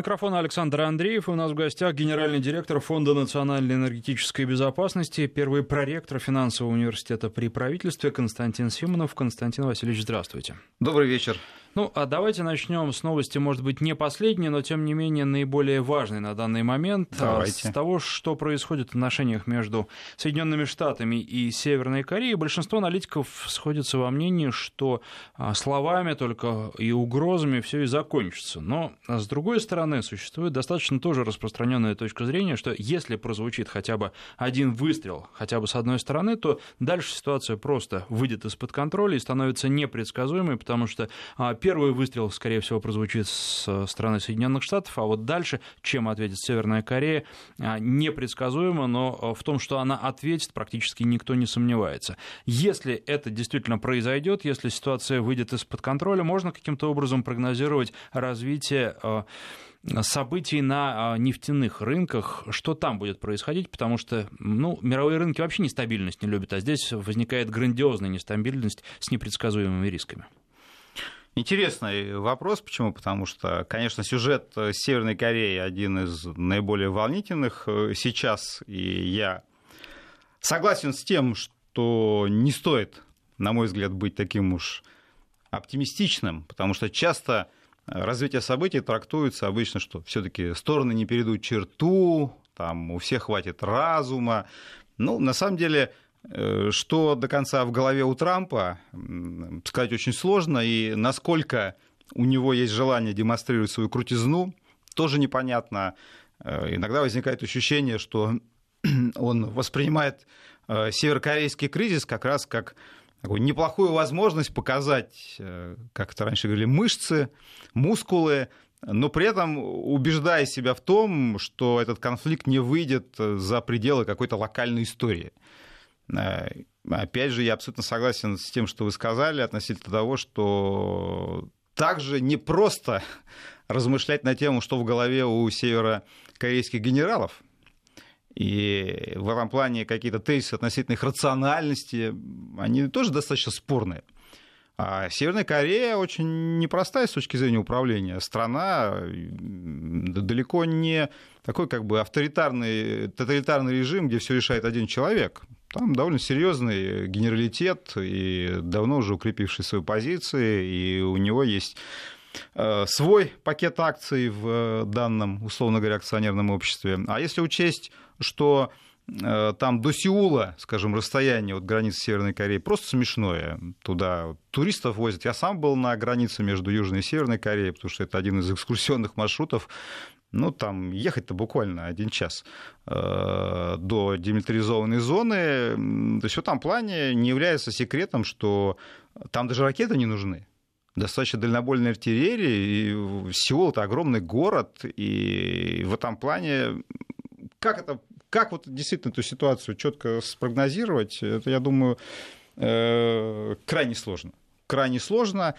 микрофона Александр Андреев. У нас в гостях генеральный директор Фонда национальной энергетической безопасности, первый проректор финансового университета при правительстве Константин Симонов. Константин Васильевич, здравствуйте. Добрый вечер. Ну, а давайте начнем с новости, может быть, не последней, но тем не менее наиболее важной на данный момент. А, давайте. С того, что происходит в отношениях между Соединенными Штатами и Северной Кореей, большинство аналитиков сходятся во мнении, что а, словами только и угрозами все и закончится. Но, с другой стороны, существует достаточно тоже распространенная точка зрения, что если прозвучит хотя бы один выстрел, хотя бы с одной стороны, то дальше ситуация просто выйдет из-под контроля и становится непредсказуемой, потому что а, первый выстрел, скорее всего, прозвучит с стороны Соединенных Штатов, а вот дальше, чем ответит Северная Корея, а, непредсказуемо, но а, в том, что она ответит, практически никто не сомневается. Если это действительно произойдет, если ситуация выйдет из-под контроля, можно каким-то образом прогнозировать развитие а, событий на нефтяных рынках, что там будет происходить, потому что ну, мировые рынки вообще нестабильность не любят, а здесь возникает грандиозная нестабильность с непредсказуемыми рисками. Интересный вопрос. Почему? Потому что, конечно, сюжет Северной Кореи один из наиболее волнительных э, сейчас. И я согласен с тем, что не стоит, на мой взгляд, быть таким уж оптимистичным, потому что часто развитие событий трактуется обычно, что все-таки стороны не перейдут черту, там у всех хватит разума. Ну, на самом деле, Э, что до конца в голове у Трампа, сказать очень сложно, и насколько у него есть желание демонстрировать свою крутизну, тоже непонятно. Э, иногда возникает ощущение, что он воспринимает э, северокорейский кризис как раз как такую неплохую возможность показать, как это раньше говорили, мышцы, мускулы, но при этом убеждая себя в том, что этот конфликт не выйдет за пределы какой-то локальной истории. Э, опять же, я абсолютно согласен с тем, что вы сказали относительно того, что также не просто размышлять на тему, что в голове у северокорейских генералов. И в этом плане какие-то тезисы относительно их рациональности, они тоже достаточно спорные. А Северная Корея очень непростая с точки зрения управления. Страна далеко не такой как бы авторитарный, тоталитарный режим, где все решает один человек. Там довольно серьезный генералитет и давно уже укрепивший свои позиции, и у него есть э, свой пакет акций в данном, условно говоря, акционерном обществе. А если учесть, что э, там до Сеула, скажем, расстояние от границы Северной Кореи просто смешное. Туда туристов возят. Я сам был на границе между Южной и Северной Кореей, потому что это один из экскурсионных маршрутов ну, там ехать-то буквально один час э, до демилитаризованной зоны. То есть в этом плане не является секретом, что там даже ракеты не нужны. Достаточно дальнобойной артиллерии, и Сеул — это огромный город, и в этом плане как это как вот действительно эту ситуацию четко спрогнозировать, это, я думаю, э, крайне сложно крайне сложно.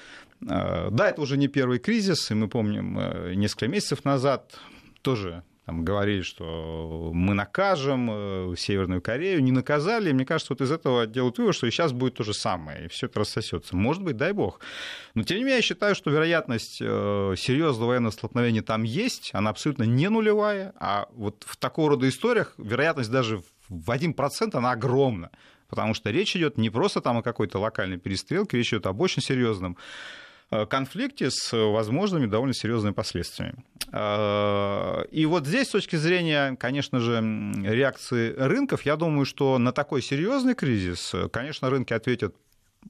Э, да, это уже не первый кризис, и мы помним, э, несколько месяцев назад тоже там говорили, что мы накажем э, Северную Корею, не наказали. Мне кажется, вот из этого делают вывод, что и сейчас будет то же самое, и все это рассосется. Может быть, дай бог. Но тем не менее, я считаю, что вероятность серьезного военного столкновения там есть, она абсолютно не нулевая, а вот в такого рода историях вероятность даже в 1% она огромна потому что речь идет не просто там о какой-то локальной перестрелке, речь идет об очень серьезном э, конфликте с возможными довольно серьезными последствиями. Э, и вот здесь, с точки зрения, конечно же, реакции рынков, я думаю, что на такой серьезный кризис, конечно, рынки ответят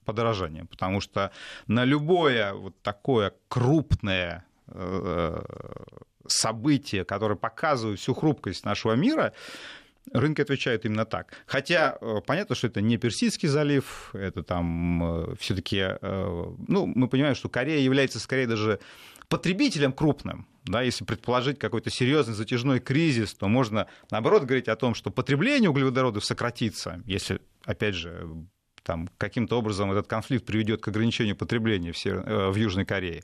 подорожанием, потому что на любое вот такое крупное э, событие, которое показывает всю хрупкость нашего мира, Рынки отвечают именно так. Хотя э, понятно, что это не Персидский залив, это там э, все-таки, э, ну, мы понимаем, что Корея является скорее даже потребителем крупным. Да, если предположить какой-то серьезный затяжной кризис, то можно, наоборот, говорить о том, что потребление углеводородов сократится, если, опять же, там, каким-то образом этот конфликт приведет к ограничению потребления в, Север... в Южной Корее.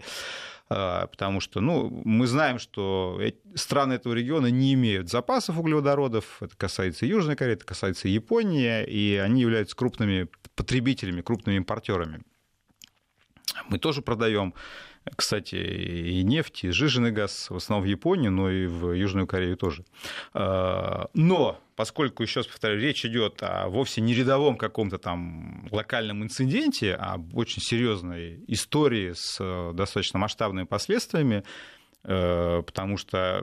А, потому что ну, мы знаем, что страны этого региона не имеют запасов углеводородов, это касается Южной Кореи, это касается Японии, и они являются крупными потребителями, крупными импортерами. Мы тоже продаем кстати, и нефть, и сжиженный газ, в основном в Японии, но и в Южную Корею тоже. А, но поскольку, еще раз повторяю, речь идет о вовсе не рядовом каком-то там локальном инциденте, а об очень серьезной истории с э, достаточно масштабными последствиями, Э, потому что,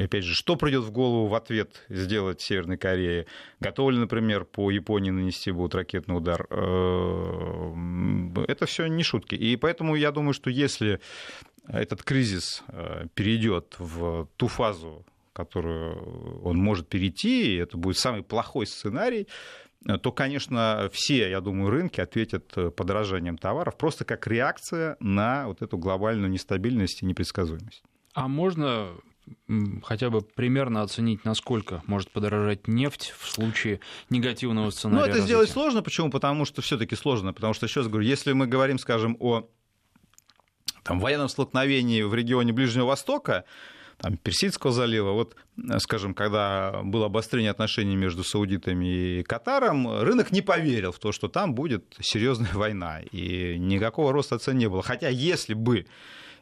опять же, что придет в голову в ответ сделать Северной Корее? Готовы ли, например, по Японии нанести будут ракетный удар? Э, это все не шутки. И поэтому я думаю, что если этот кризис перейдет в ту фазу, которую он может перейти, и это будет самый плохой сценарий, то, конечно, все, я думаю, рынки ответят э, подорожанием товаров просто как реакция на вот эту глобальную нестабильность и непредсказуемость. А можно хотя бы примерно оценить, насколько может подорожать нефть в случае негативного сценария? Ну, это развития? сделать сложно. Почему? Потому что все-таки сложно. Потому что, еще раз говорю, если мы говорим, скажем, о там, военном столкновении в регионе Ближнего Востока, там, Персидского залива. Вот, скажем, когда было обострение отношений между саудитами и Катаром, рынок не поверил в то, что там будет серьезная война, и никакого роста цен не было. Хотя если бы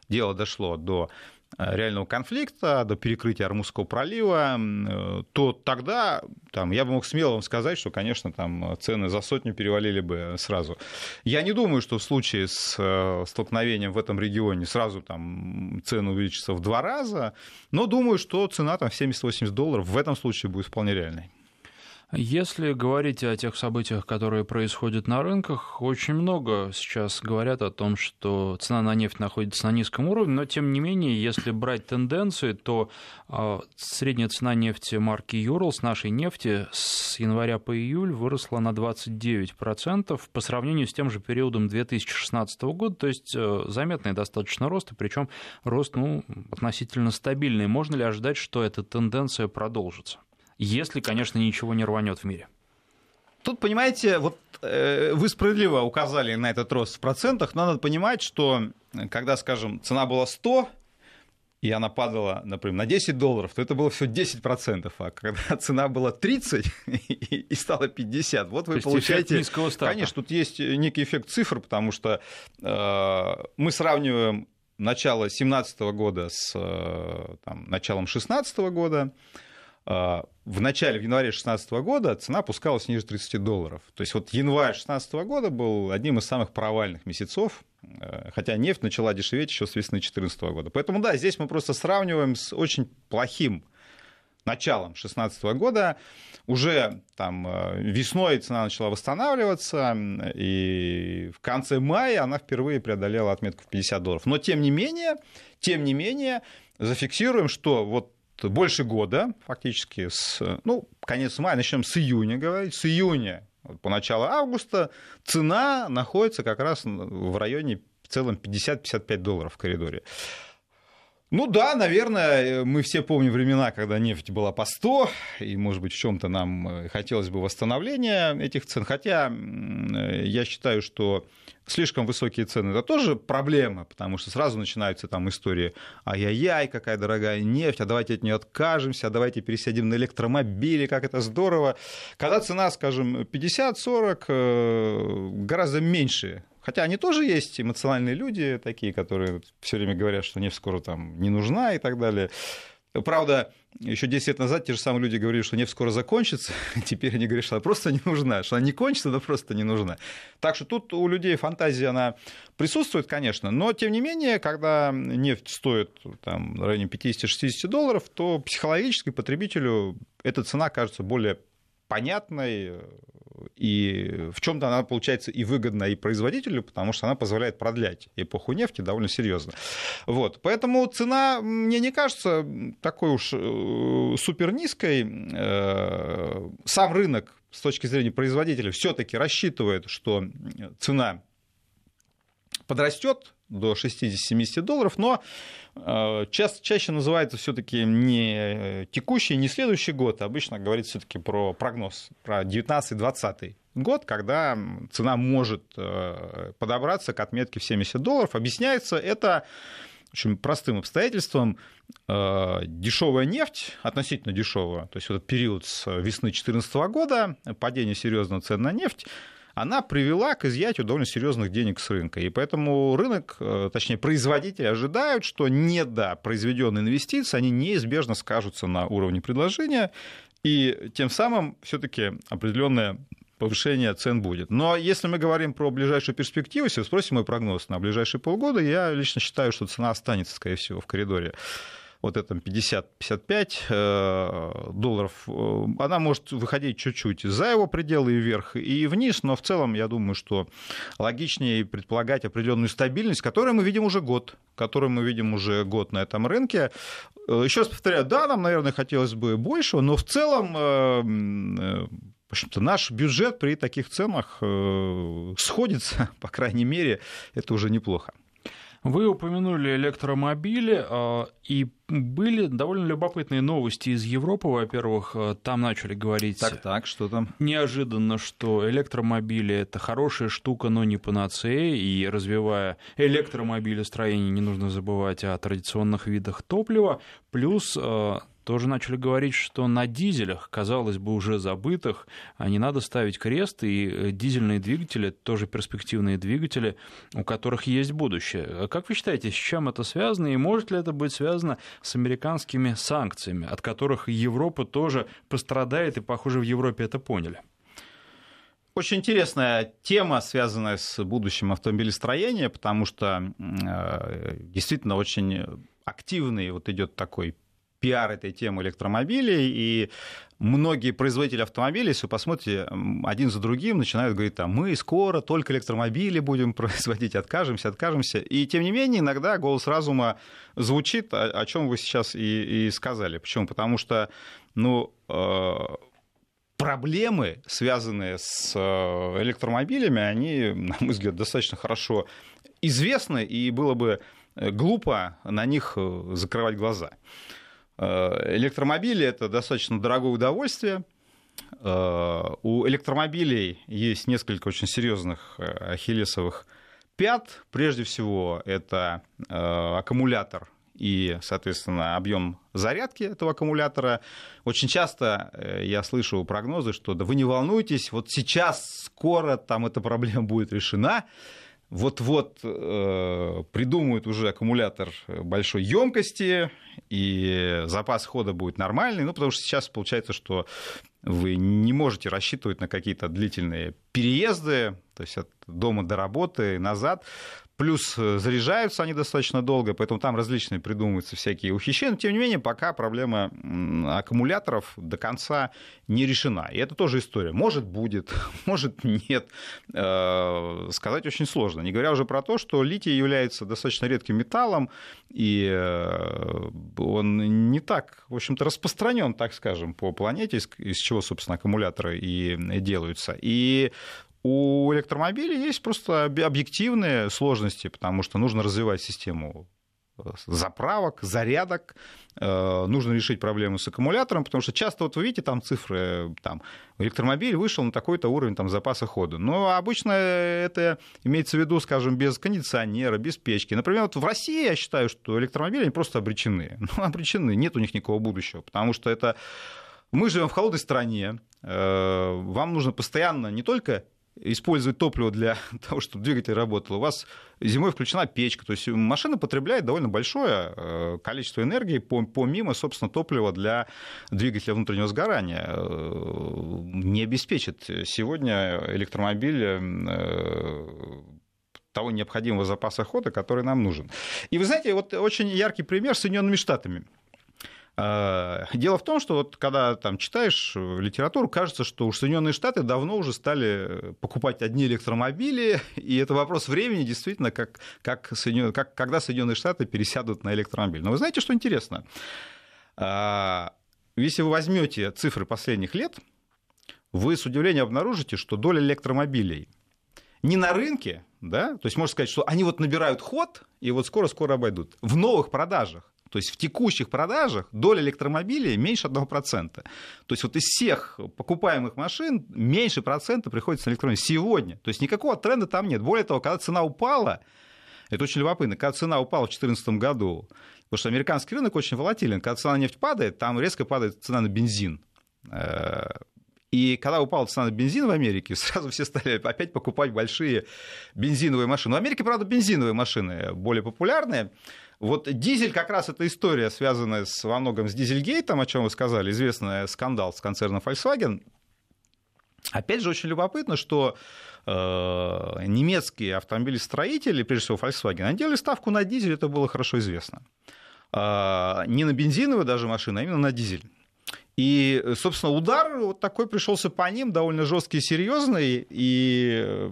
дело дошло до Э, реального конфликта, до перекрытия Армузского пролива, э, то тогда там, я бы мог смело вам сказать, что, конечно, там цены за сотню перевалили бы сразу. Я не думаю, что в случае с э, столкновением в этом регионе сразу там цены увеличатся в два раза, но думаю, что цена там в 70-80 долларов в этом случае будет вполне реальной. Если говорить о тех событиях, которые происходят на рынках, очень много сейчас говорят о том, что цена на нефть находится на низком уровне, но тем не менее, если брать тенденции, то а, средняя цена нефти марки Юрл с нашей нефти с января по июль выросла на 29% по сравнению с тем же периодом 2016 года, то есть э, заметный достаточно рост, и причем рост ну, относительно стабильный. Можно ли ожидать, что эта тенденция продолжится? Если, конечно, ничего не рванет в мире. Тут, понимаете, вот э, вы справедливо указали на этот рост в процентах, но надо понимать, что когда, скажем, цена была 100, и она падала, например, на 10 долларов, то это было все 10%, а когда цена была 30 и стала 50, вот вы получаете... низкого старта. Конечно, тут есть некий эффект цифр, потому что э, мы сравниваем начало 2017 года с э, там, началом 2016 года, а, в начале, в январе 2016 года цена опускалась ниже 30 долларов. То есть вот январь 2016 года был одним из самых провальных месяцев, э, хотя нефть начала дешеветь еще с весны 2014 года. Поэтому да, здесь мы просто сравниваем с очень плохим началом 2016 года. Уже там э, весной цена начала восстанавливаться, и в конце мая она впервые преодолела отметку в 50 долларов. Но тем не менее, тем не менее, зафиксируем, что вот больше года, фактически, с, ну, конец мая, начнем с июня говорить, с июня по началу августа цена находится как раз в районе в целом 50-55 долларов в коридоре. Ну да, наверное, мы все помним времена, когда нефть была по 100, и, может быть, в чем-то нам э, хотелось бы восстановления этих цен. Хотя э, я считаю, что слишком высокие цены это тоже проблема, потому что сразу начинаются там истории ай-яй-яй, какая дорогая нефть, а давайте от нее откажемся, а давайте пересядем на электромобили, как это здорово. Когда цена, скажем, 50-40, э, гораздо меньше Хотя они тоже есть эмоциональные люди такие, которые все время говорят, что нефть скоро там не нужна и так далее. Правда, еще 10 лет назад те же самые люди говорили, что нефть скоро закончится, теперь они говорят, что она просто не нужна, что она не кончится, но просто не нужна. Так что тут у людей фантазия, она присутствует, конечно, но тем не менее, когда нефть стоит там, в районе 50-60 долларов, то психологически потребителю эта цена кажется более понятной, и в чем-то она получается и выгодна и производителю, потому что она позволяет продлять эпоху нефти довольно серьезно. Вот. Поэтому цена мне не кажется такой уж э, супер низкой. Э, сам рынок с точки зрения производителя все-таки рассчитывает, что цена подрастет до 60-70 долларов, но э, ча- чаще называется все-таки не текущий, не следующий год, а обычно говорится все-таки про прогноз, про 19-20 год, когда цена может э, подобраться к отметке в 70 долларов. Объясняется это очень простым обстоятельством. Э, дешевая нефть, относительно дешевая, то есть этот период с весны 2014 года, падение серьезного цен на нефть, она привела к изъятию довольно серьезных денег с рынка. И поэтому рынок, точнее, производители ожидают, что недо произведенные инвестиции, они неизбежно скажутся на уровне предложения, и тем самым все-таки определенная повышение цен будет. Но если мы говорим про ближайшую перспективу, если вы спросите мой прогноз на ближайшие полгода, я лично считаю, что цена останется, скорее всего, в коридоре вот этом 50-55 э, долларов, э, она может выходить чуть-чуть за его пределы и вверх, и вниз, но в целом я думаю, что логичнее предполагать определенную стабильность, которую мы видим уже год, которую мы видим уже год на этом рынке. Э, еще раз повторяю, да, нам, наверное, хотелось бы большего, но в целом в общем-то, наш бюджет при таких ценах сходится, по крайней мере, это уже неплохо. Вы упомянули электромобили, э, и были довольно любопытные новости из Европы. Во-первых, э, там начали говорить... Так, так, что там? Неожиданно, что электромобили — это хорошая штука, но не панацея, и развивая электромобилестроение, не нужно забывать о традиционных видах топлива. Плюс тоже начали говорить, что на дизелях, казалось бы, уже забытых, а не надо ставить крест, и э, дизельные двигатели тоже перспективные двигатели, у которых есть будущее. А как вы считаете, с чем это связано, и может ли это быть связано с американскими санкциями, от которых Европа тоже пострадает, и, похоже, в Европе это поняли? Очень интересная тема, связанная с будущим автомобилестроения, потому что э, действительно очень активный вот идет такой пиар этой темы электромобилей, и многие производители автомобилей, если вы посмотрите, один за другим начинают говорить, там, мы скоро только электромобили будем производить, откажемся, откажемся. И тем не менее, иногда голос разума звучит, о, о чем вы сейчас и, и сказали. Почему? Потому что, ну, э, проблемы, связанные с э, электромобилями, они, на мой взгляд, достаточно хорошо известны, и было бы э, глупо на них закрывать глаза. Э, электромобили это достаточно дорогое удовольствие. Э, у электромобилей есть несколько очень серьезных э, ахиллесовых пят. Прежде всего, это аккумулятор и, соответственно, объем зарядки этого аккумулятора. Очень часто я слышу прогнозы, что да вы не волнуйтесь, вот сейчас скоро там эта проблема будет решена вот-вот э, придумают уже аккумулятор большой емкости, и запас хода будет нормальный, ну, потому что сейчас получается, что вы не можете рассчитывать на какие-то длительные переезды, то есть от дома до работы, назад. Плюс э, заряжаются они достаточно долго, поэтому там различные придумываются всякие ухищрения. Но, тем не менее, пока проблема аккумуляторов до конца не решена. И это тоже история. Может, будет, может, нет. Э, сказать очень сложно. Не говоря уже про то, что литий является достаточно редким металлом, и э, он не так, в общем-то, распространен, так скажем, по планете, из чего, собственно, аккумуляторы и делаются. И у электромобилей есть просто объективные сложности, потому что нужно развивать систему э, заправок, зарядок, э, нужно решить проблему с аккумулятором, потому что часто, вот вы видите, там цифры, там, электромобиль вышел на такой-то уровень там, запаса хода. Но обычно это имеется в виду, скажем, без кондиционера, без печки. Например, вот в России я считаю, что электромобили они просто обречены. Ну, обречены, нет у них никакого будущего, потому что это... Мы живем в холодной стране, э, вам нужно постоянно не только использовать топливо для того, чтобы двигатель работал, у вас зимой включена печка. То есть машина потребляет довольно большое э, количество энергии помимо, собственно, топлива для двигателя внутреннего сгорания. Э, не обеспечит сегодня электромобиль э, того необходимого запаса хода, который нам нужен. И вы знаете, вот очень яркий пример с Соединенными Штатами. А, дело в том, что вот когда там читаешь литературу, кажется, что уж Соединенные Штаты давно уже стали покупать одни электромобили, и это вопрос времени, действительно, как, как, Соединен... как когда Соединенные Штаты пересядут на электромобиль. Но вы знаете, что интересно? Если вы возьмете цифры последних лет, вы с удивлением обнаружите, что доля электромобилей не на рынке, да, то есть можно сказать, что они вот набирают ход и вот скоро-скоро обойдут. В новых продажах то есть в текущих продажах доля электромобилей меньше 1%. То есть вот из всех покупаемых машин меньше процента приходится на электромобили. Сегодня. То есть никакого тренда там нет. Более того, когда цена упала, это очень любопытно, когда цена упала в 2014 году, потому что американский рынок очень волатилен, когда цена на нефть падает, там резко падает цена на бензин. И когда упала цена на бензин в Америке, сразу все стали опять покупать большие бензиновые машины. В Америке, правда, бензиновые машины более популярные. Вот дизель как раз эта история, связанная с, во многом с дизельгейтом, о чем вы сказали, известный скандал с концерном Volkswagen. Опять же, очень любопытно, что э, немецкие автомобилестроители, прежде всего Volkswagen, они делали ставку на дизель, это было хорошо известно. Э, не на бензиновую даже машину, а именно на дизель. И, собственно, удар вот такой пришелся по ним, довольно жесткий и серьезный. И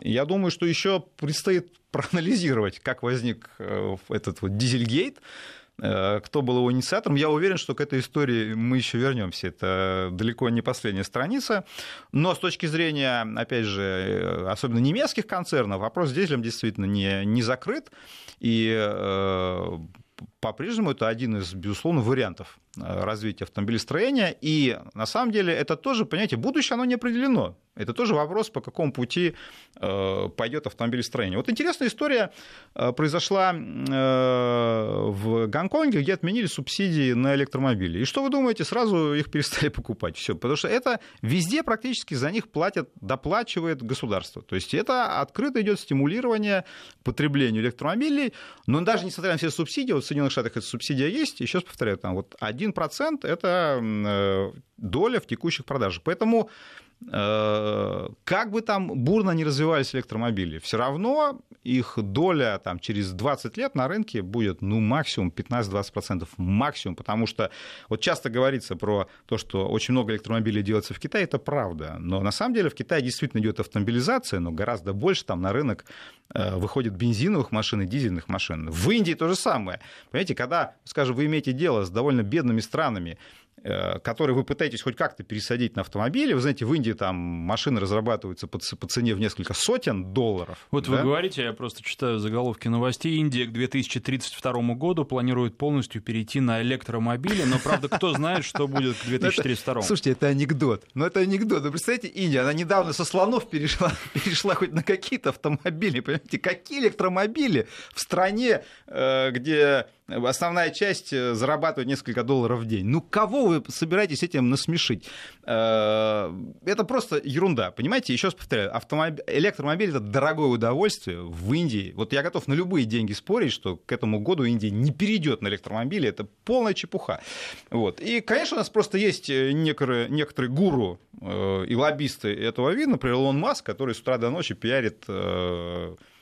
я думаю, что еще предстоит проанализировать, как возник э, этот вот дизельгейт, э, кто был его инициатором. Я уверен, что к этой истории мы еще вернемся. Это далеко не последняя страница. Но с точки зрения, опять же, э, особенно немецких концернов, вопрос с дизелем действительно не, не закрыт. И по-прежнему это один из, безусловно, вариантов развития автомобилестроения. И на самом деле это тоже, понимаете, будущее, оно не определено. Это тоже вопрос, по какому пути э, пойдет автомобилестроение. Вот интересная история э, произошла в Гонконге, где отменили субсидии на электромобили. И что вы думаете, сразу их перестали покупать? Все, потому что это везде практически за них платят, доплачивает государство. То есть это открыто идет стимулирование потреблению электромобилей, но даже несмотря на все субсидии, вот в Соединенных Штатах эта субсидия есть, еще раз повторяю, там вот 1% это доля в текущих продажах. Поэтому Э, как бы там бурно не развивались электромобили, все равно их доля там, через 20 лет на рынке будет ну, максимум 15-20%, максимум, потому что вот часто говорится про то, что очень много электромобилей делается в Китае, это правда, но на самом деле в Китае действительно идет автомобилизация, но гораздо больше там на рынок э, выходит бензиновых машин и дизельных машин. В Индии то же самое. Понимаете, когда, скажем, вы имеете дело с довольно бедными странами, Э, который вы пытаетесь хоть как-то пересадить на автомобили. Вы знаете, в Индии там машины разрабатываются по, по цене в несколько сотен долларов. Вот да? вы говорите, я просто читаю заголовки новостей. Индия к 2032 году планирует полностью перейти на электромобили, но, правда, кто знает, что будет к 2032. Слушайте, это анекдот. Ну, это анекдот. Вы представляете, Индия, она недавно со слонов перешла, перешла хоть на какие-то автомобили. Понимаете, какие электромобили в стране, э, где основная часть э, зарабатывает несколько долларов в день. Ну, кого вы собираетесь этим насмешить? Э, это просто ерунда, понимаете? Еще раз повторяю, автомобиль, электромобиль — это дорогое удовольствие в Индии. Вот я готов на любые деньги спорить, что к этому году Индия не перейдет на электромобили. Это полная чепуха. Вот. И, конечно, у нас просто есть э, некоторые, некоторые гуру и лоббисты этого вида, например, Илон Маск, который с утра до ночи пиарит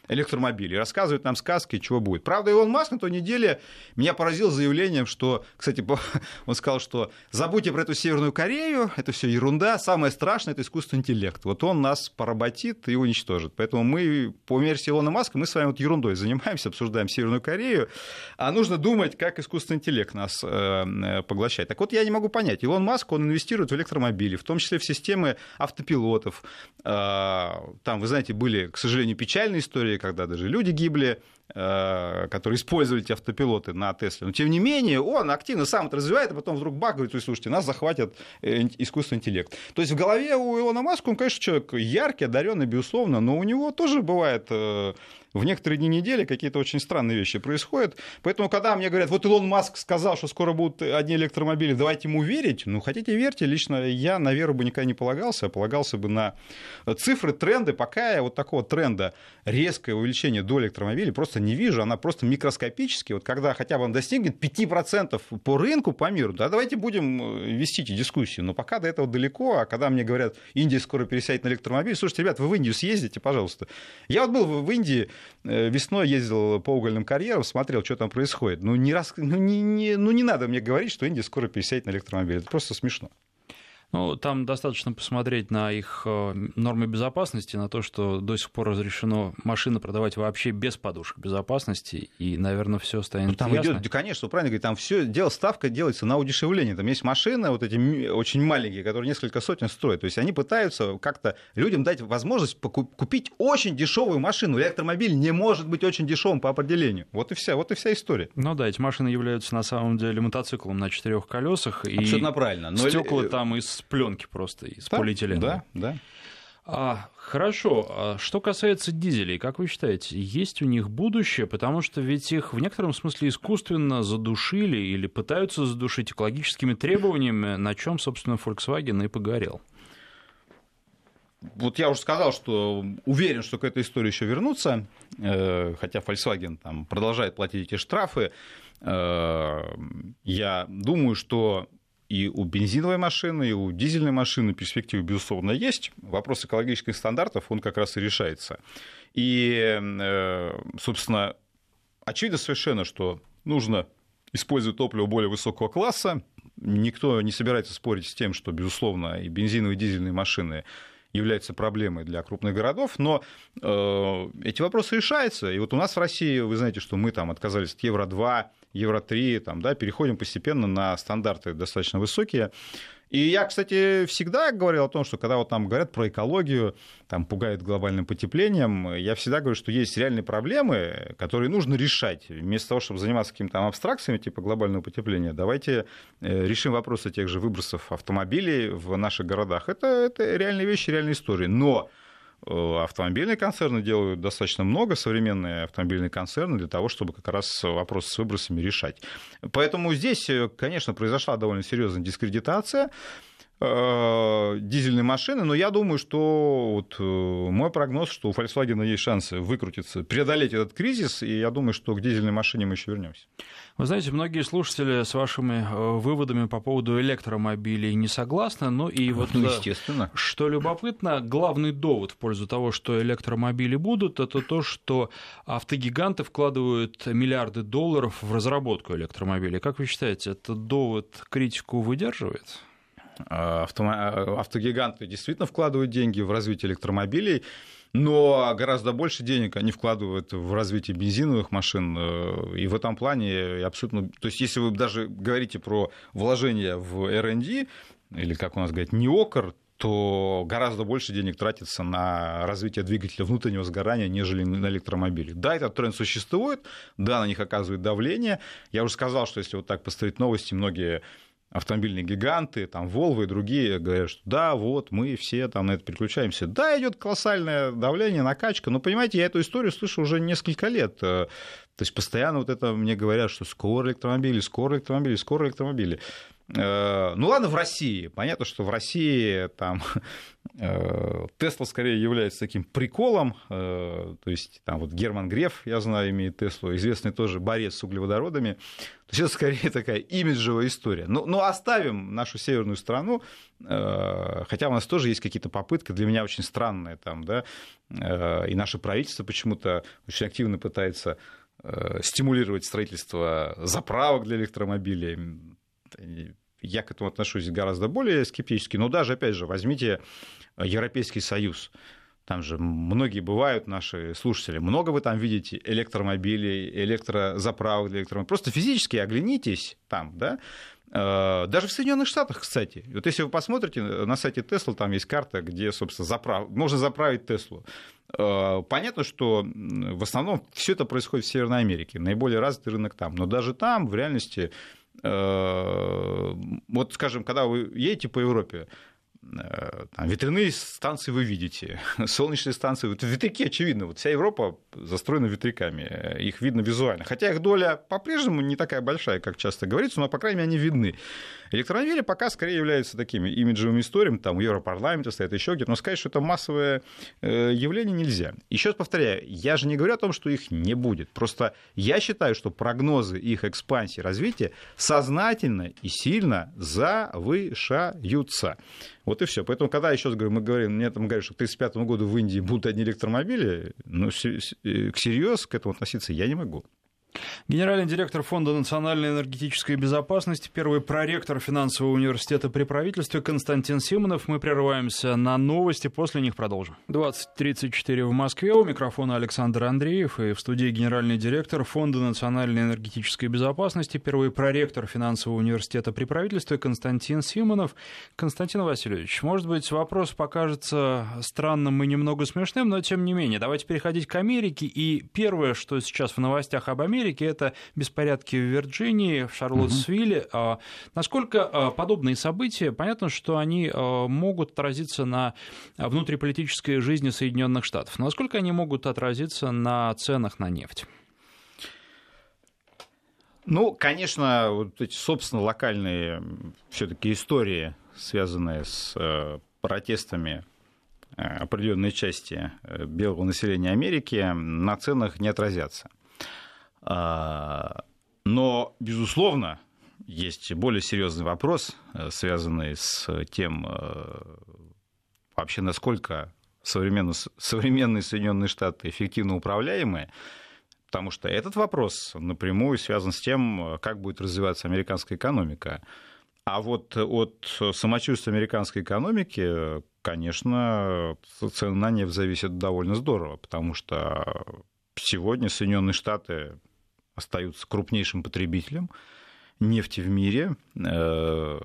электромобилей, рассказывает нам сказки, чего будет. Правда, Илон Маск на той неделе меня поразил заявлением, что, кстати, он сказал, что забудьте про эту Северную Корею, это все ерунда, самое страшное это искусственный интеллект. Вот он нас поработит и уничтожит. Поэтому мы, по версии Илона Маска, мы с вами вот ерундой занимаемся, обсуждаем Северную Корею, а нужно думать, как искусственный интеллект нас э, э, поглощает. Так вот, я не могу понять, Илон Маск, он инвестирует в электромобили, в том числе в системы автопилотов. Э, там, вы знаете, были, к сожалению, печальные истории, когда даже люди гибли, которые использовали эти автопилоты на Тесле. Но тем не менее, он активно сам это развивает, а потом вдруг баг говорит, слушайте, нас захватят э, искусственный интеллект. То есть в голове у Илона Маска, он, конечно, человек яркий, одаренный, безусловно, но у него тоже бывает э, в некоторые дни недели какие-то очень странные вещи происходят. Поэтому, когда мне говорят, вот Илон Маск сказал, что скоро будут одни электромобили, давайте ему верить, ну, хотите верьте, лично я на веру бы никогда не полагался, а полагался бы на цифры, тренды. Пока я вот такого тренда резкое увеличение доли электромобилей просто не вижу, она просто микроскопически. Вот когда хотя бы он достигнет 5% по рынку, по миру, да, давайте будем э, вести эти дискуссии. Но пока до этого далеко, а когда мне говорят, Индия скоро пересядет на электромобиль, слушайте, ребят, вы в Индию съездите, пожалуйста. Я вот был в Индии Э, весной ездил по угольным карьерам, смотрел, что там происходит. Ну, не, раз... ну, не, не... ну, не надо мне говорить, что Индия скоро пересядет на электромобиль. Это просто смешно. Ну, там достаточно посмотреть на их э, нормы безопасности, на то, что до сих пор разрешено машины продавать вообще без подушек безопасности, и, наверное, все станет ну, там ясно. идет, конечно, правильно говорить, там все дело, ставка делается на удешевление. Там есть машины, вот эти очень маленькие, которые несколько сотен стоят. То есть они пытаются как-то людям дать возможность купить очень дешевую машину. Электромобиль не может быть очень дешевым по определению. Вот и вся, вот и вся история. Ну да, эти машины являются на самом деле мотоциклом на четырех колесах. Абсолютно правильно. Но стекла там из пленки просто, из да, полиэтилена. Да, да. А, хорошо. А что касается дизелей, как вы считаете, есть у них будущее? Потому что ведь их в некотором смысле искусственно задушили или пытаются задушить экологическими требованиями, на чем, собственно, Volkswagen и погорел. вот я уже сказал, что уверен, что к этой истории еще вернутся, э, хотя Volkswagen там продолжает платить эти штрафы. Э, я думаю, что и у бензиновой машины, и у дизельной машины перспективы, безусловно, есть. Вопрос экологических стандартов, он как раз и решается. И, э, собственно, очевидно совершенно, что нужно использовать топливо более высокого класса. Никто не собирается спорить с тем, что, безусловно, и бензиновые, и дизельные машины являются проблемой для крупных городов, но э, эти вопросы решаются. И вот у нас в России, вы знаете, что мы там отказались от Евро-2, Евро-3, там, да, переходим постепенно на стандарты достаточно высокие. И я, кстати, всегда говорил о том, что когда вот там говорят про экологию, там пугает глобальным потеплением, я всегда говорю, что есть реальные проблемы, которые нужно решать. Вместо того, чтобы заниматься какими-то абстракциями типа глобального потепления, давайте э, решим вопросы тех же выбросов автомобилей в наших городах. Это, это реальные вещи, реальные истории. Но автомобильные концерны делают достаточно много, современные автомобильные концерны, для того, чтобы как раз вопрос с выбросами решать. Поэтому здесь, э, конечно, произошла довольно серьезная дискредитация. Э, дизельные машины, но я думаю, что вот э, мой прогноз, что у Volkswagen есть шансы выкрутиться, преодолеть этот кризис, и я думаю, что к дизельной машине мы еще вернемся. Вы знаете, многие слушатели с вашими э, выводами по поводу электромобилей не согласны, но и вот, ну, естественно. что любопытно, главный довод в пользу того, что электромобили будут, это то, что автогиганты вкладывают миллиарды долларов в разработку электромобилей. Как вы считаете, этот довод критику выдерживает? Автогиганты действительно вкладывают деньги в развитие электромобилей, но гораздо больше денег они вкладывают в развитие бензиновых машин. Э, и в этом плане абсолютно... То есть если вы даже говорите про вложение в R&D, или, как у нас говорят, неокр, то гораздо больше денег тратится на развитие двигателя внутреннего сгорания, нежели на электромобили. Да, этот тренд существует, да, на них оказывает давление. Я уже сказал, что если вот так посмотреть новости, многие автомобильные гиганты, там Volvo и другие говорят, что да, вот мы все там на это переключаемся. Да, идет колоссальное давление, накачка, но понимаете, я эту историю слышу уже несколько лет. Э, то есть постоянно вот это мне говорят, что скоро электромобили, скоро электромобили, скоро электромобили. Э, ну ладно, в России. Понятно, что в России там э, Тесла скорее является таким приколом. Э, то есть там вот Герман Греф, я знаю, имеет Теслу, известный тоже борец с углеводородами. То есть это скорее такая имиджевая история. Но, но оставим нашу северную страну, хотя у нас тоже есть какие-то попытки, для меня очень странные там, да, и наше правительство почему-то очень активно пытается стимулировать строительство заправок для электромобилей я к этому отношусь гораздо более скептически, но даже, опять же, возьмите Европейский Союз. Там же многие бывают наши слушатели. Много вы там видите электромобилей, электрозаправок электромобилей. Просто физически оглянитесь там, да, э, даже в Соединенных Штатах, кстати. Вот если вы посмотрите на сайте Tesla, там есть карта, где, собственно, заправ... можно заправить Теслу. Э, понятно, что в основном все это происходит в Северной Америке, наиболее развитый рынок там. Но даже там, в реальности, Э, вот, скажем, когда вы едете по Европе, Э, там, ветряные станции вы видите, солнечные станции, вот ветряки, очевидно, вот вся Европа застроена ветряками, э, их видно визуально. Хотя их доля по-прежнему не такая большая, как часто говорится, но, по крайней мере, они видны. Электромобили пока скорее являются такими имиджевыми историями, там у Европарламента стоит еще где-то, но сказать, что это массовое э, явление нельзя. Еще раз повторяю, я же не говорю о том, что их не будет. Просто я считаю, что прогнозы их экспансии, развития сознательно и сильно завышаются. Вот и все. Поэтому, когда еще говорю, мы говорим, мне там говорят, что к 1935 году в Индии будут одни электромобили, ну, всерьез к этому относиться я не могу. Генеральный директор Фонда национальной энергетической безопасности, первый проректор финансового университета при правительстве Константин Симонов. Мы прерываемся на новости, после них продолжим. 20.34 в Москве. У микрофона Александр Андреев и в студии генеральный директор Фонда национальной энергетической безопасности, первый проректор финансового университета при правительстве Константин Симонов. Константин Васильевич, может быть, вопрос покажется странным и немного смешным, но тем не менее. Давайте переходить к Америке. И первое, что сейчас в новостях об Америке, Америке, это беспорядки в Вирджинии, в Шарлоттсвилле. Угу. Насколько а, подобные события, понятно, что они а, могут отразиться на внутриполитической жизни Соединенных Штатов. Насколько они могут отразиться на ценах на нефть? Ну, конечно, вот эти, собственно, локальные все-таки истории, связанные с э, протестами определенной части белого населения Америки на ценах не отразятся. А, но, безусловно, есть более серьезный вопрос, связанный с тем, вообще насколько современные, Соединенные Штаты эффективно управляемые, потому что этот вопрос напрямую связан с тем, как будет развиваться американская экономика. А вот от самочувствия американской экономики, конечно, цены на нефть зависят довольно здорово, потому что сегодня Соединенные Штаты остаются крупнейшим потребителем нефти в мире, э,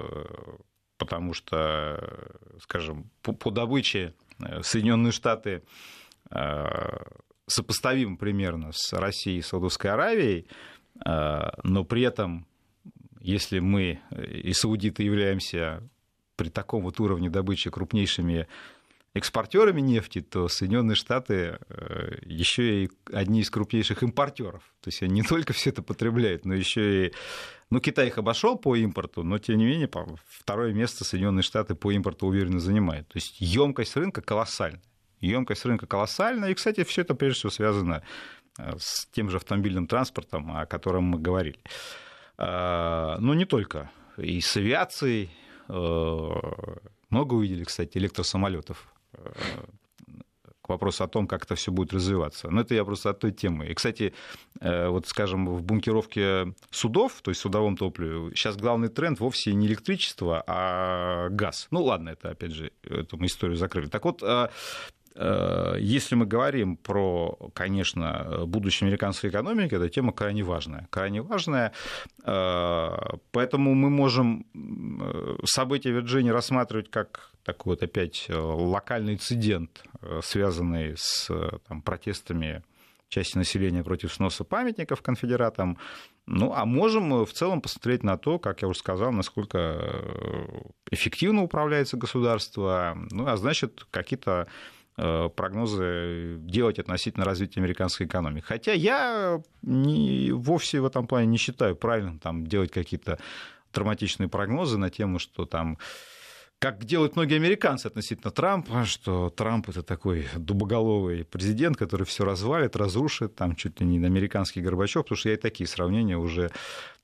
потому что, скажем, по добыче Э, Соединенные Штаты э, сопоставим примерно с Россией и Саудовской Аравией, но при этом, если мы и саудиты являемся при таком вот уровне добычи крупнейшими экспортерами нефти, то Соединенные Штаты еще и одни из крупнейших импортеров. То есть они не только все это потребляют, но еще и ну, Китай их обошел по импорту, но тем не менее второе место Соединенные Штаты по импорту уверенно занимают. То есть емкость рынка колоссальная. Емкость рынка колоссальная. И, кстати, все это прежде всего связано э, с тем же автомобильным транспортом, о котором мы говорили. А, но не только. И с авиацией э, много увидели, кстати, электросамолетов э, к вопросу о том, как это все будет развиваться. Но это я просто от той темы. И, кстати, э, вот, скажем, в бункеровке судов, то есть в судовом топливе, сейчас главный тренд вовсе не электричество, а газ. Ну, ладно, это, опять же, эту мы историю закрыли. Так вот, э, э, если мы говорим про, конечно, будущее американской экономики, эта тема крайне важная. Крайне важная. Поэтому мы можем события Вирджинии рассматривать как такой вот опять э, локальный инцидент, э, связанный с э, там, протестами части населения против сноса памятников конфедератам. Ну, а можем в целом посмотреть на то, как я уже сказал, насколько эффективно управляется государство, ну, а значит, какие-то прогнозы делать относительно развития американской экономики. Хотя я не, вовсе в этом плане не считаю правильным там, делать какие-то драматичные прогнозы на тему, что там как делают многие американцы относительно Трампа, что Трамп это такой дубоголовый президент, который все развалит, разрушит, там чуть ли не американский Горбачев, потому что я и такие сравнения уже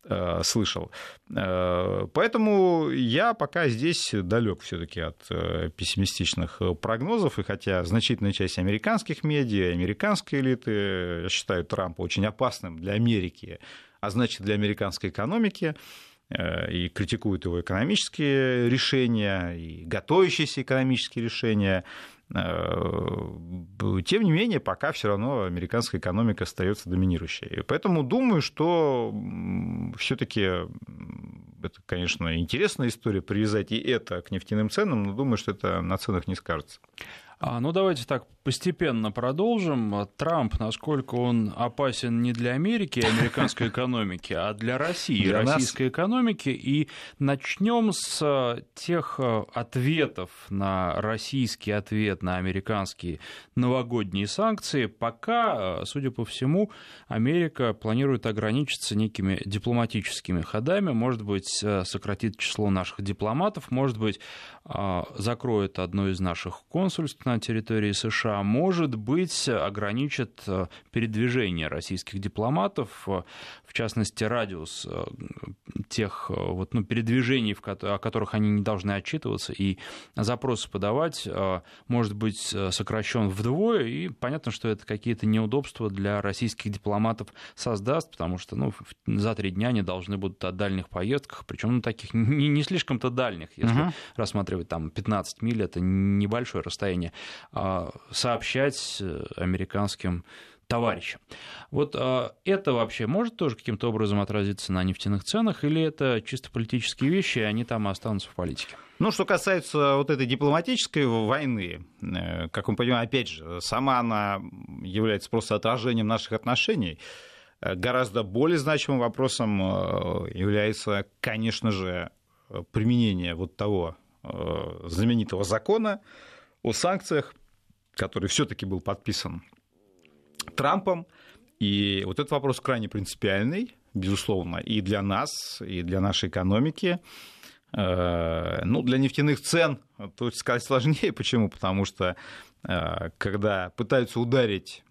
э, слышал. Э, поэтому я пока здесь далек все-таки от э, пессимистичных прогнозов, и хотя значительная часть американских медиа, американской элиты считают Трампа очень опасным для Америки, а значит для американской экономики, и критикуют его экономические решения, и готовящиеся экономические решения. Э, тем не менее, пока все равно американская экономика остается доминирующей. И поэтому думаю, что все-таки это, конечно, интересная история, привязать и это к нефтяным ценам, но думаю, что это на ценах не скажется. А, ну, давайте так постепенно продолжим. Трамп, насколько он опасен не для Америки и американской экономики, а для России, для российской нас. экономики. И начнем с тех э, ответов на российский ответ на американские новогодние санкции. Пока, э, судя по всему, Америка планирует ограничиться некими дипломатическими ходами, может быть, э, сократит число наших дипломатов, может быть, закроет одно из наших консульств на территории США, может быть, ограничит э, передвижение российских дипломатов, э, в частности, радиус э, тех вот, ну, передвижений, о которых они не должны отчитываться, и запросы подавать, может быть сокращен вдвое, и понятно, что это какие-то неудобства для российских дипломатов создаст, потому что ну, за три дня они должны будут о дальних поездках, причем ну, таких не, не слишком-то дальних, если uh-huh. рассматривать там 15 миль, это небольшое расстояние, а, сообщать э, американским товарищам. Вот а, это вообще может тоже каким-то образом отразиться на нефтяных ценах, или это чисто политические вещи, и они там останутся в политике? Ну, что касается вот этой дипломатической войны, э, как мы понимаем, опять же, сама она является просто отражением наших отношений. Э, гораздо более значимым вопросом является, конечно же, применение вот того знаменитого закона о санкциях, который все-таки был подписан Трампом. И вот этот вопрос крайне принципиальный, безусловно, и для нас, и для нашей экономики. Ну, для нефтяных цен тут сказать сложнее. Почему? Потому что когда пытаются ударить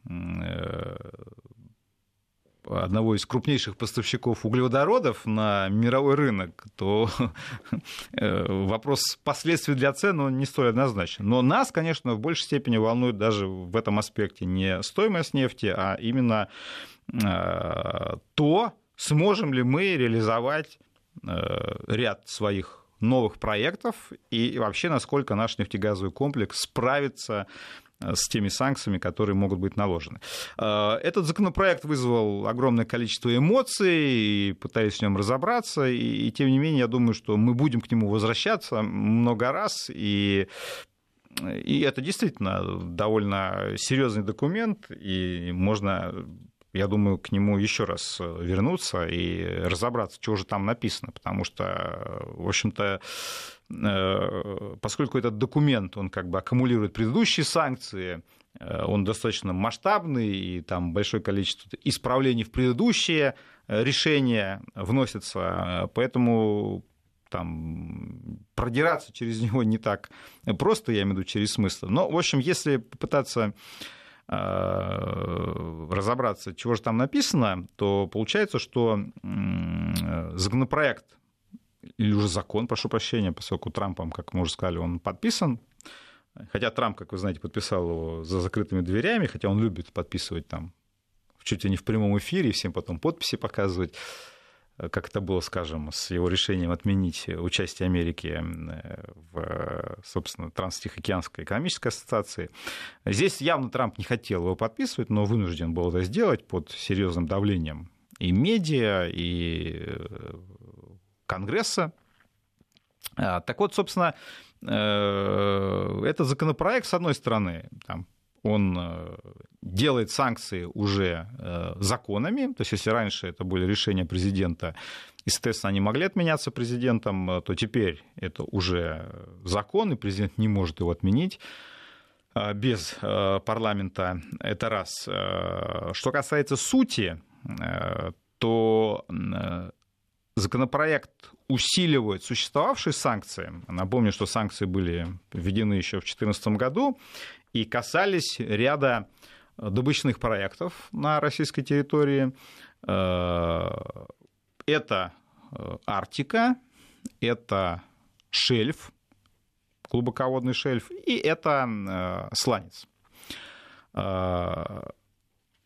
одного из крупнейших поставщиков углеводородов на мировой рынок, то э, вопрос последствий для цен он не столь однозначен. Но нас, конечно, в большей степени волнует даже в этом аспекте не стоимость нефти, а именно э, то, сможем ли мы реализовать э, ряд своих новых проектов и вообще насколько наш нефтегазовый комплекс справится с теми санкциями, которые могут быть наложены. Э, этот законопроект вызвал огромное количество эмоций, и пытаюсь в нем разобраться, и, и тем не менее я думаю, что мы будем к нему возвращаться много раз, и и это действительно довольно серьезный документ, и можно я думаю, к нему еще раз вернуться и разобраться, что же там написано, потому что, в общем-то, Э, поскольку этот документ, он как бы аккумулирует предыдущие санкции, э, он достаточно масштабный, и там большое количество исправлений в предыдущие э, решения вносятся, поэтому там, продираться через него не так просто, я имею в виду через смысл. Но, в общем, если попытаться разобраться, чего же там написано, то получается, что законопроект или уже закон, прошу прощения, поскольку Трампом, как мы уже сказали, он подписан. Хотя Трамп, как вы знаете, подписал его за закрытыми дверями, хотя он любит подписывать там чуть ли не в прямом эфире, всем потом подписи показывать, как это было, скажем, с его решением отменить участие Америки в, собственно, Транстихоокеанской экономической ассоциации. Здесь явно Трамп не хотел его подписывать, но вынужден был это сделать под серьезным давлением и медиа, и Конгресса. А, так вот, собственно, э, этот законопроект, с одной стороны, там, он э, делает санкции уже э, законами, то есть если раньше это были решения президента, и, соответственно, они могли отменяться президентом, то теперь это уже закон, и президент не может его отменить без парламента. Это раз. Что касается сути, то законопроект усиливает существовавшие санкции. Напомню, что санкции были введены еще в 2014 году и касались ряда добычных проектов на российской территории. Э, это э, Арктика, это шельф, глубоководный шельф, и это э, сланец.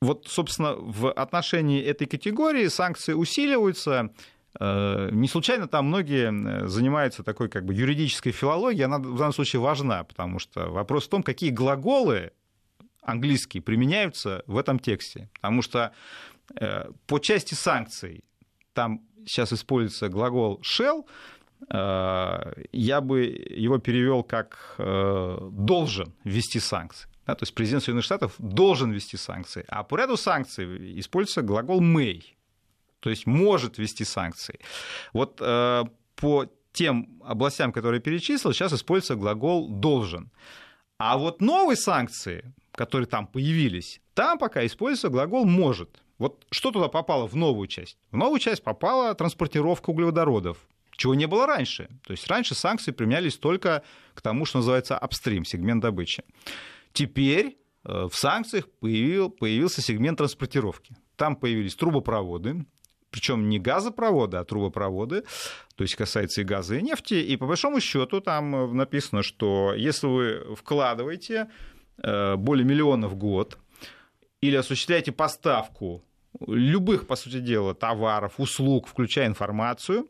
Вот, собственно, в отношении этой категории санкции усиливаются, не случайно там многие э, занимаются такой как бы юридической филологией, она в данном случае важна, потому что вопрос в том, какие глаголы английские применяются в этом тексте. Потому что э, по части санкций там сейчас используется глагол shall, я бы его перевел как должен ввести санкции. Да, то есть президент Соединенных Штатов должен ввести санкции. А по ряду санкций используется глагол may то есть может ввести санкции. Вот э, по тем областям, которые перечислил, сейчас используется глагол «должен». А вот новые санкции, которые там появились, там пока используется глагол «может». Вот что туда попало в новую часть? В новую часть попала транспортировка углеводородов, чего не было раньше. То есть раньше санкции применялись только к тому, что называется апстрим, сегмент добычи. Теперь э, в санкциях появил, появился сегмент транспортировки. Там появились трубопроводы, причем не газопроводы, а трубопроводы, то есть касается и газа, и нефти. И по большому счету там э, написано, что если вы вкладываете э, более миллиона в год или осуществляете поставку любых, по сути дела, товаров, услуг, включая информацию,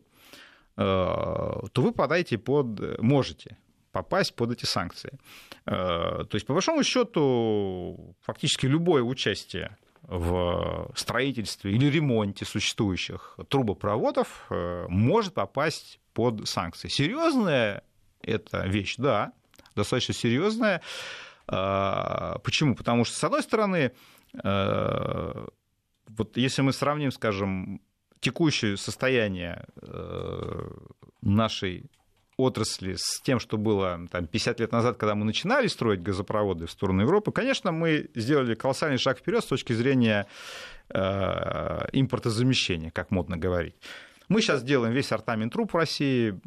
э, то вы попадаете под, можете попасть под эти санкции. То есть, по большому счету, фактически любое участие в строительстве или ремонте существующих трубопроводов э, может попасть под санкции. Серьезная это вещь, да, достаточно серьезная. А, почему? Потому что, с одной стороны, э, вот если мы сравним, скажем, текущее состояние э, нашей отрасли с тем, что было там, 50 лет назад, когда мы начинали строить газопроводы в сторону Европы, конечно, мы сделали колоссальный шаг вперед с точки зрения э, импортозамещения, как модно говорить. Мы сейчас делаем весь ортамент труб в России,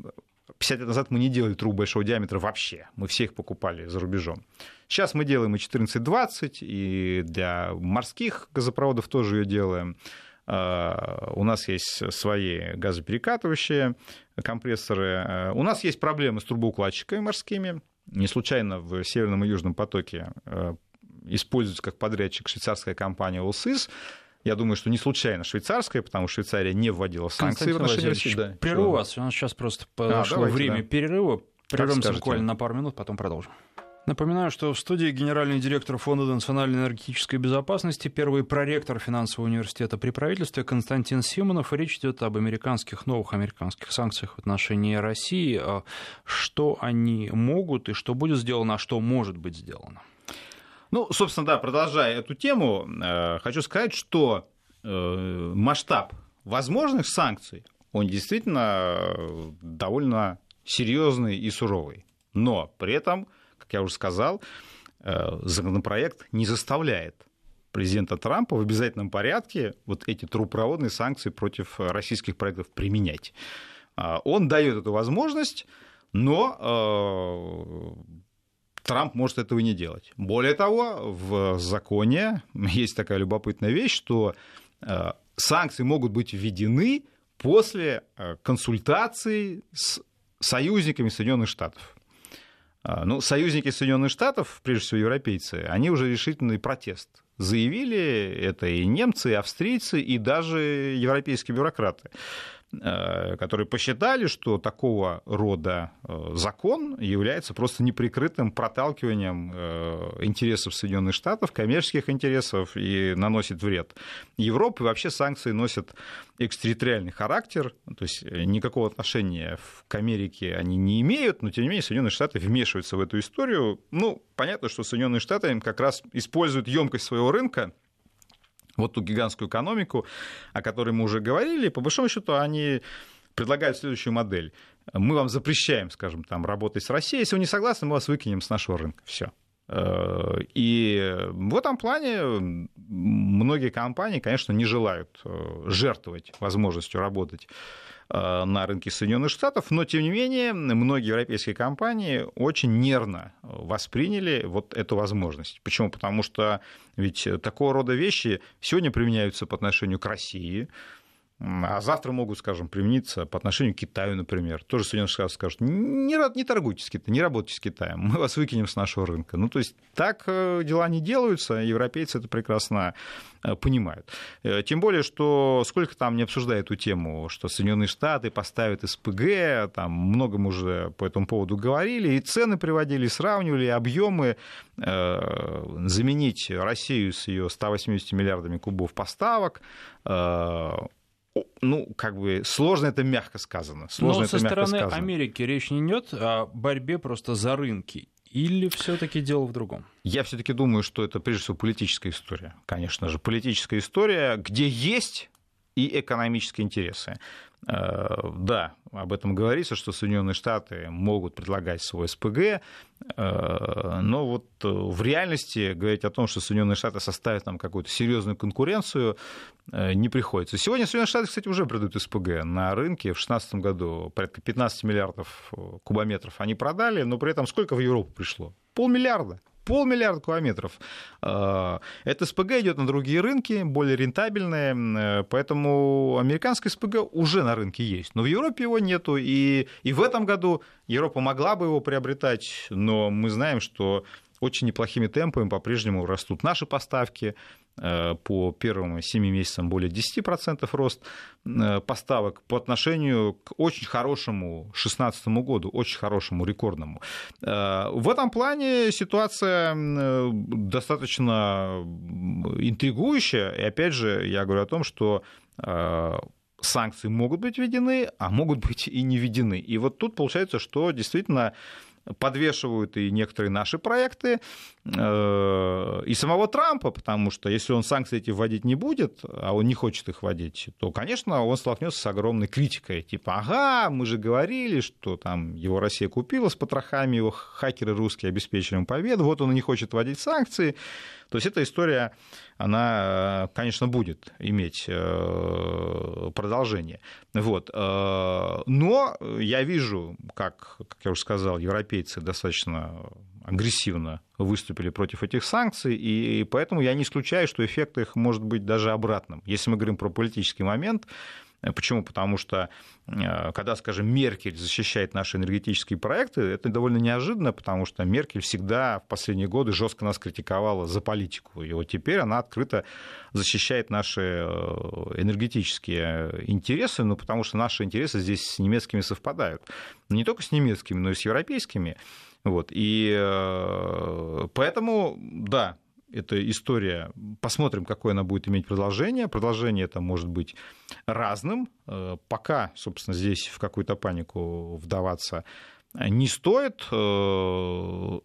50 лет назад мы не делали труб большого диаметра вообще. Мы все их покупали за рубежом. Сейчас мы делаем и 14-20, и для морских газопроводов тоже ее делаем. А, у нас есть свои газоперекатывающие компрессоры. У нас есть проблемы с трубоукладчиками морскими. Не случайно в Северном и Южном потоке э, используется как подрядчик швейцарская компания «Олсис», я думаю, что не случайно швейцарская, потому что Швейцария не вводила санкции в отношении России. Да. Прерву вас, у нас сейчас просто подошло а, время да. перерыва. Прервемся буквально на пару минут, потом продолжим. Напоминаю, что в студии генеральный директор Фонда национальной энергетической безопасности, первый проректор финансового университета при правительстве Константин Симонов. И речь идет об американских, новых американских санкциях в отношении России. А что они могут и что будет сделано, а что может быть сделано. Ну, собственно, да, продолжая эту тему, э, хочу сказать, что э, масштаб возможных санкций, он действительно э, довольно серьезный и суровый. Но при этом, как я уже сказал, законопроект не заставляет президента Трампа в обязательном порядке вот эти трубопроводные санкции против российских проектов применять. Он дает эту возможность, но Трамп может этого не делать. Более того, в законе есть такая любопытная вещь, что э, санкции могут быть введены после э, консультаций с союзниками Соединенных Штатов. Э, ну, союзники Соединенных Штатов, прежде всего европейцы, они уже решительный протест заявили, это и немцы, и австрийцы, и даже европейские бюрократы. Э, которые посчитали, что такого рода э, закон является просто неприкрытым проталкиванием э, интересов Соединенных Штатов, коммерческих интересов и наносит вред Европе. Вообще санкции носят экстерриториальный характер, то есть никакого отношения к Америке они не имеют, но тем не менее Соединенные Штаты вмешиваются в эту историю. Ну, понятно, что Соединенные Штаты как раз используют емкость своего рынка вот ту гигантскую экономику, о которой мы уже говорили, по большому счету они предлагают следующую модель. Мы вам запрещаем, скажем, там, работать с Россией. Если вы не согласны, мы вас выкинем с нашего рынка. Все. Э, и в этом плане многие компании, конечно, не желают э, жертвовать возможностью работать на рынке Соединенных Штатов, но тем не менее многие европейские компании очень нервно восприняли вот эту возможность. Почему? Потому что ведь такого рода вещи сегодня применяются по отношению к России, а завтра могут, скажем, примениться по отношению к Китаю, например. Тоже Соединенные Штаты скажут, не, не торгуйте с Китаем, не работайте с Китаем, мы вас выкинем с нашего рынка. Ну, то есть так э, дела не делаются, европейцы это прекрасно э, понимают. Э, тем более, что сколько там не обсуждают эту тему, что Соединенные Штаты поставят СПГ, там много мы уже по этому поводу говорили, и цены приводили, сравнивали, объемы заменить Россию с ее 180 миллиардами кубов поставок ну, как бы сложно это мягко сказано. Сложно Но со стороны сказано. Америки речь не идет о борьбе просто за рынки. Или все-таки дело в другом? Я все-таки думаю, что это прежде всего политическая история. Конечно же, политическая история, где есть и экономические интересы. Э, да, об этом говорится, что Соединенные Штаты могут предлагать свой СПГ, э, но вот в реальности говорить о том, что Соединенные Штаты составят там какую-то серьезную конкуренцию, э, не приходится. Сегодня Соединенные Штаты, кстати, уже продают СПГ на рынке. В 2016 году порядка 15 миллиардов кубометров они продали, но при этом сколько в Европу пришло? Полмиллиарда полмиллиарда километров. А, это СПГ идет на другие рынки, более рентабельные, э, поэтому американское СПГ уже на рынке есть, но в Европе его нету, и, и в этом году Европа могла бы его приобретать, но мы знаем, что очень неплохими темпами по-прежнему растут наши поставки. Э, по первым 7 месяцам более 10% рост э, поставок по отношению к очень хорошему 2016 году, очень хорошему, рекордному. Э, в этом плане ситуация достаточно интригующая. И опять же, я говорю о том, что санкции могут быть введены, а могут быть и не введены. И вот тут получается, что действительно подвешивают и некоторые наши проекты, э, и самого Трампа, потому что если он санкции эти вводить не будет, а он не хочет их вводить, то, конечно, он столкнется с огромной критикой. Типа, ага, мы же говорили, что там его Россия купила с потрохами, его хакеры русские обеспечили ему победу, вот он и не хочет вводить санкции. То есть эта история, она, конечно, будет иметь э, продолжение. Вот. Э, но я вижу, как, как я уже сказал, европейцы достаточно агрессивно выступили против этих санкций, и поэтому я не исключаю, что эффект их может быть даже обратным. Если мы говорим про политический момент, Э, почему? Потому что э, когда, скажем, Меркель защищает наши энергетические проекты, это довольно неожиданно, потому что Меркель всегда в последние годы жестко нас критиковала за политику. И вот теперь она открыто защищает наши э, энергетические интересы, ну, потому что наши интересы здесь с немецкими совпадают. Не только с немецкими, но и с европейскими. Вот. И поэтому, да, эта история, посмотрим, какое она будет иметь продолжение. Продолжение это может быть разным. Э, пока, собственно, здесь в какую-то панику вдаваться не стоит, э,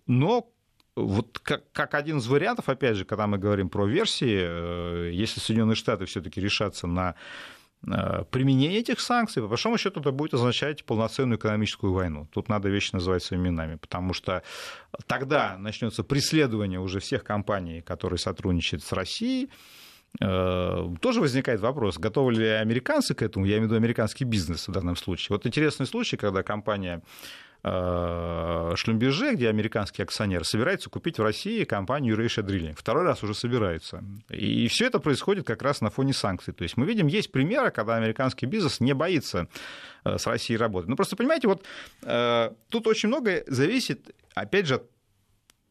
но вот как, как один из вариантов, опять же, когда мы говорим про версии, э, если Соединенные Штаты все-таки решатся на применение этих санкций, по большому счету, это будет означать полноценную экономическую войну. Тут надо вещи называть своими именами, потому что тогда начнется преследование уже всех компаний, которые сотрудничают с Россией. Э, тоже возникает вопрос, готовы ли американцы к этому, я имею в виду американский бизнес в данном случае. Вот интересный случай, когда компания Э, Шлюмберже, где американский акционер, собирается купить в России компанию Eurasia Drilling. Второй раз уже собирается. И все это происходит как раз на фоне санкций. То есть мы видим, есть примеры, когда американский бизнес не боится э, с Россией работать. Ну просто понимаете, вот э, тут очень многое зависит, опять же, от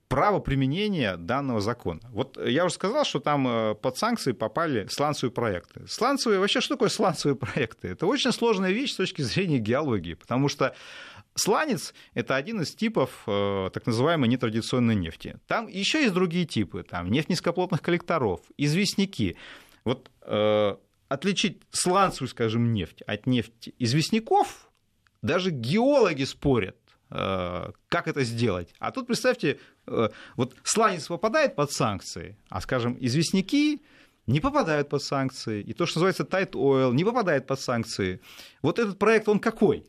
право применения данного закона. Вот я уже сказал, что там под санкции попали сланцевые проекты. Сланцевые, вообще что такое сланцевые проекты? Это очень сложная вещь с точки зрения геологии, потому что Сланец – это один из типов э, так называемой нетрадиционной нефти. Там еще есть другие типы, там нефть низкоплотных коллекторов, известняки. Вот э, отличить сланцевую, скажем, нефть от нефти известняков даже геологи спорят, э, как это сделать. А тут представьте, э, вот сланец попадает под санкции, а, скажем, известняки не попадают под санкции, и то, что называется tight oil, не попадает под санкции. Вот этот проект, он какой?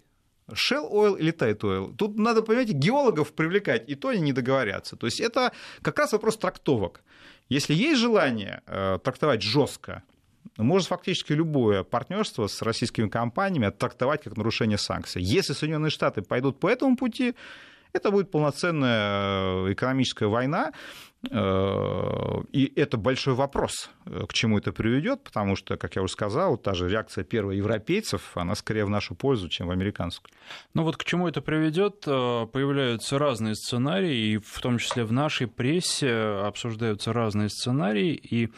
Shell Oil или Tight Oil. Тут надо, понимаете, геологов привлекать, и то они не договорятся. То есть это как раз вопрос трактовок. Если есть желание э, трактовать жестко, может фактически любое партнерство с российскими компаниями оттрактовать как нарушение санкций. Если Соединенные Штаты пойдут по этому пути, это будет полноценная э, экономическая война, и это большой вопрос, э, к чему это приведет, потому что, как я уже сказал, та же реакция первых европейцев, она скорее в нашу пользу, чем в американскую. Ну вот к чему это приведет, появляются разные сценарии, и в том числе в нашей прессе обсуждаются разные сценарии, и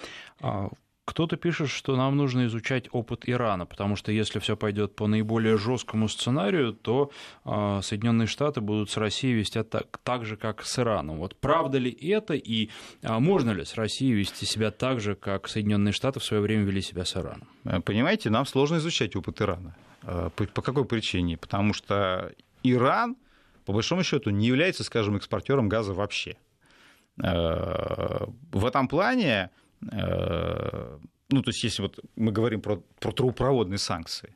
а, кто-то пишет, что нам нужно изучать опыт Ирана, потому что если все пойдет по наиболее жесткому сценарию, то э, Соединенные Штаты будут с Россией вести так, так же, как с Ираном. Вот правда ли это и э, можно ли с Россией вести себя так же, как Соединенные Штаты в свое время вели себя с Ираном? Э, понимаете, нам сложно изучать опыт Ирана. Э, по, какой причине? Потому что Иран, по большому счету, не является, скажем, экспортером газа вообще. Э, в этом плане ну, то есть, если вот мы говорим про, про трубопроводные санкции,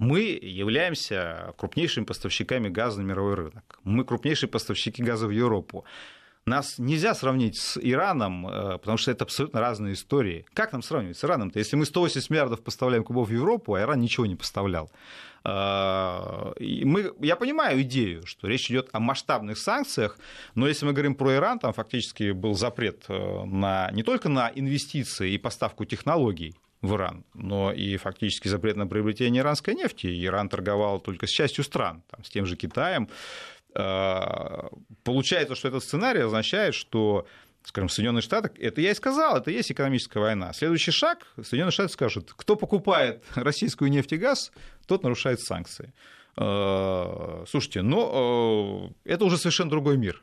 мы являемся крупнейшими поставщиками газа на мировой рынок. Мы крупнейшие поставщики газа в Европу. Нас нельзя сравнить с Ираном, э, потому что это абсолютно разные истории. Как нам сравнивать с Ираном-то? Если мы 180 миллиардов поставляем кубов в Европу, а Иран ничего не поставлял. Э, мы, я понимаю идею, что речь идет о масштабных санкциях, но если мы говорим про Иран, там фактически был запрет э, на, не только на инвестиции и поставку технологий, в Иран, но и фактически запрет на приобретение иранской нефти. Иран торговал только с частью стран, там, с тем же Китаем. Э, получается, что этот сценарий означает, что скажем, Соединенные Штаты, это я и сказал, это и есть экономическая война. Следующий шаг, Соединенные Штаты скажут, кто покупает российскую нефть и газ, тот нарушает санкции. Э, слушайте, но э, это уже совершенно другой мир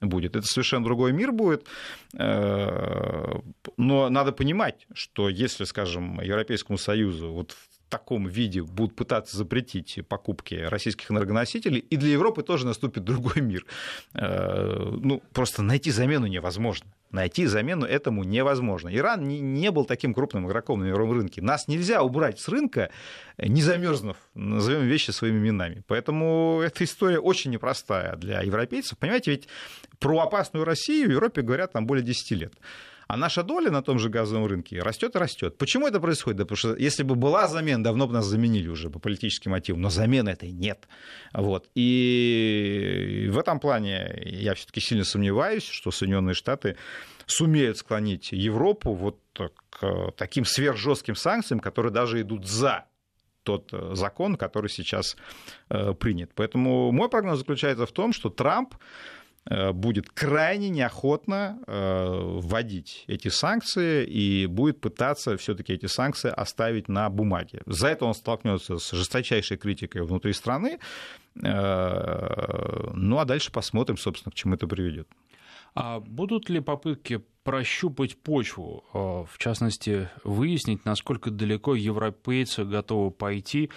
будет. Это совершенно другой мир будет. Но надо понимать, что если, скажем, Европейскому Союзу вот таком виде будут пытаться запретить покупки российских энергоносителей, и для Европы тоже наступит другой мир. Э, ну, просто найти замену невозможно. Найти замену этому невозможно. Иран не, был таким крупным игроком на мировом рынке. Нас нельзя убрать с рынка, не замерзнув, назовем вещи своими именами. Поэтому эта история очень непростая для европейцев. Понимаете, ведь про опасную Россию в Европе говорят там более 10 лет. А наша доля на том же газовом рынке растет и растет. Почему это происходит? Да потому что если бы была замена, давно бы нас заменили уже по политическим мотивам. Но замены этой нет. Вот. И в этом плане я все-таки сильно сомневаюсь, что Соединенные Штаты сумеют склонить Европу вот к таким сверхжестким санкциям, которые даже идут за тот закон, который сейчас э, принят. Поэтому мой прогноз заключается в том, что Трамп Э, будет крайне неохотно э, вводить эти санкции и будет пытаться все-таки эти санкции оставить на бумаге. За это он столкнется с жесточайшей критикой внутри страны. Э, ну а дальше посмотрим, собственно, к чему это приведет. А будут ли попытки прощупать почву, в частности, выяснить, насколько далеко европейцы готовы пойти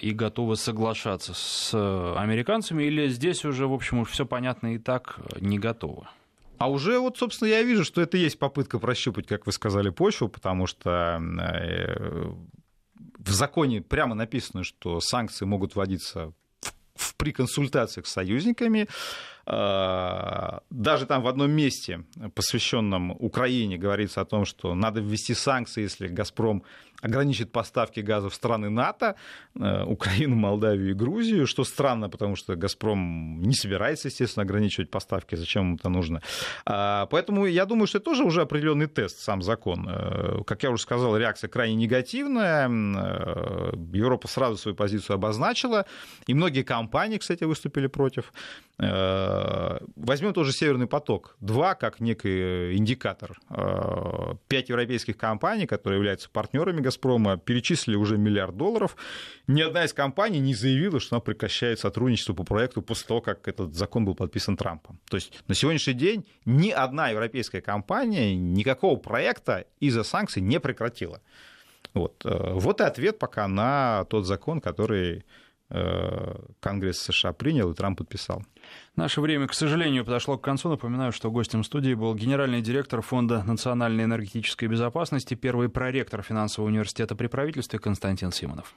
и готовы соглашаться с американцами, или здесь уже, в общем, все понятно и так не готовы? А уже вот, собственно, я вижу, что это есть попытка прощупать, как вы сказали, почву, потому что э, в законе прямо написано, что санкции могут вводиться при консультациях с союзниками. А, даже там в одном месте, посвященном Украине, говорится о том, что надо ввести санкции, если «Газпром» ограничит поставки газа в страны НАТО, э, Украину, Молдавию и Грузию, что странно, потому что «Газпром» не собирается, естественно, ограничивать поставки, зачем ему это нужно. А, поэтому я думаю, что это тоже уже определенный тест, сам закон. Э, как я уже сказал, реакция крайне негативная, э, Европа сразу свою позицию обозначила, и многие компании, кстати, выступили против. Возьмем тоже «Северный поток» 2 как некий индикатор. Пять европейских компаний, которые являются партнерами «Газпрома» перечислили уже миллиард долларов. Ни одна из компаний не заявила, что она прекращает сотрудничество по проекту после того, как этот закон был подписан Трампом. То есть на сегодняшний день ни одна европейская компания никакого проекта из-за санкций не прекратила. Вот. Э, вот и ответ пока на тот закон, который Конгресс США принял и Трамп подписал. Наше время, к сожалению, подошло к концу. Напоминаю, что гостем студии был генеральный директор Фонда национальной энергетической безопасности, первый проректор финансового университета при правительстве Константин Симонов.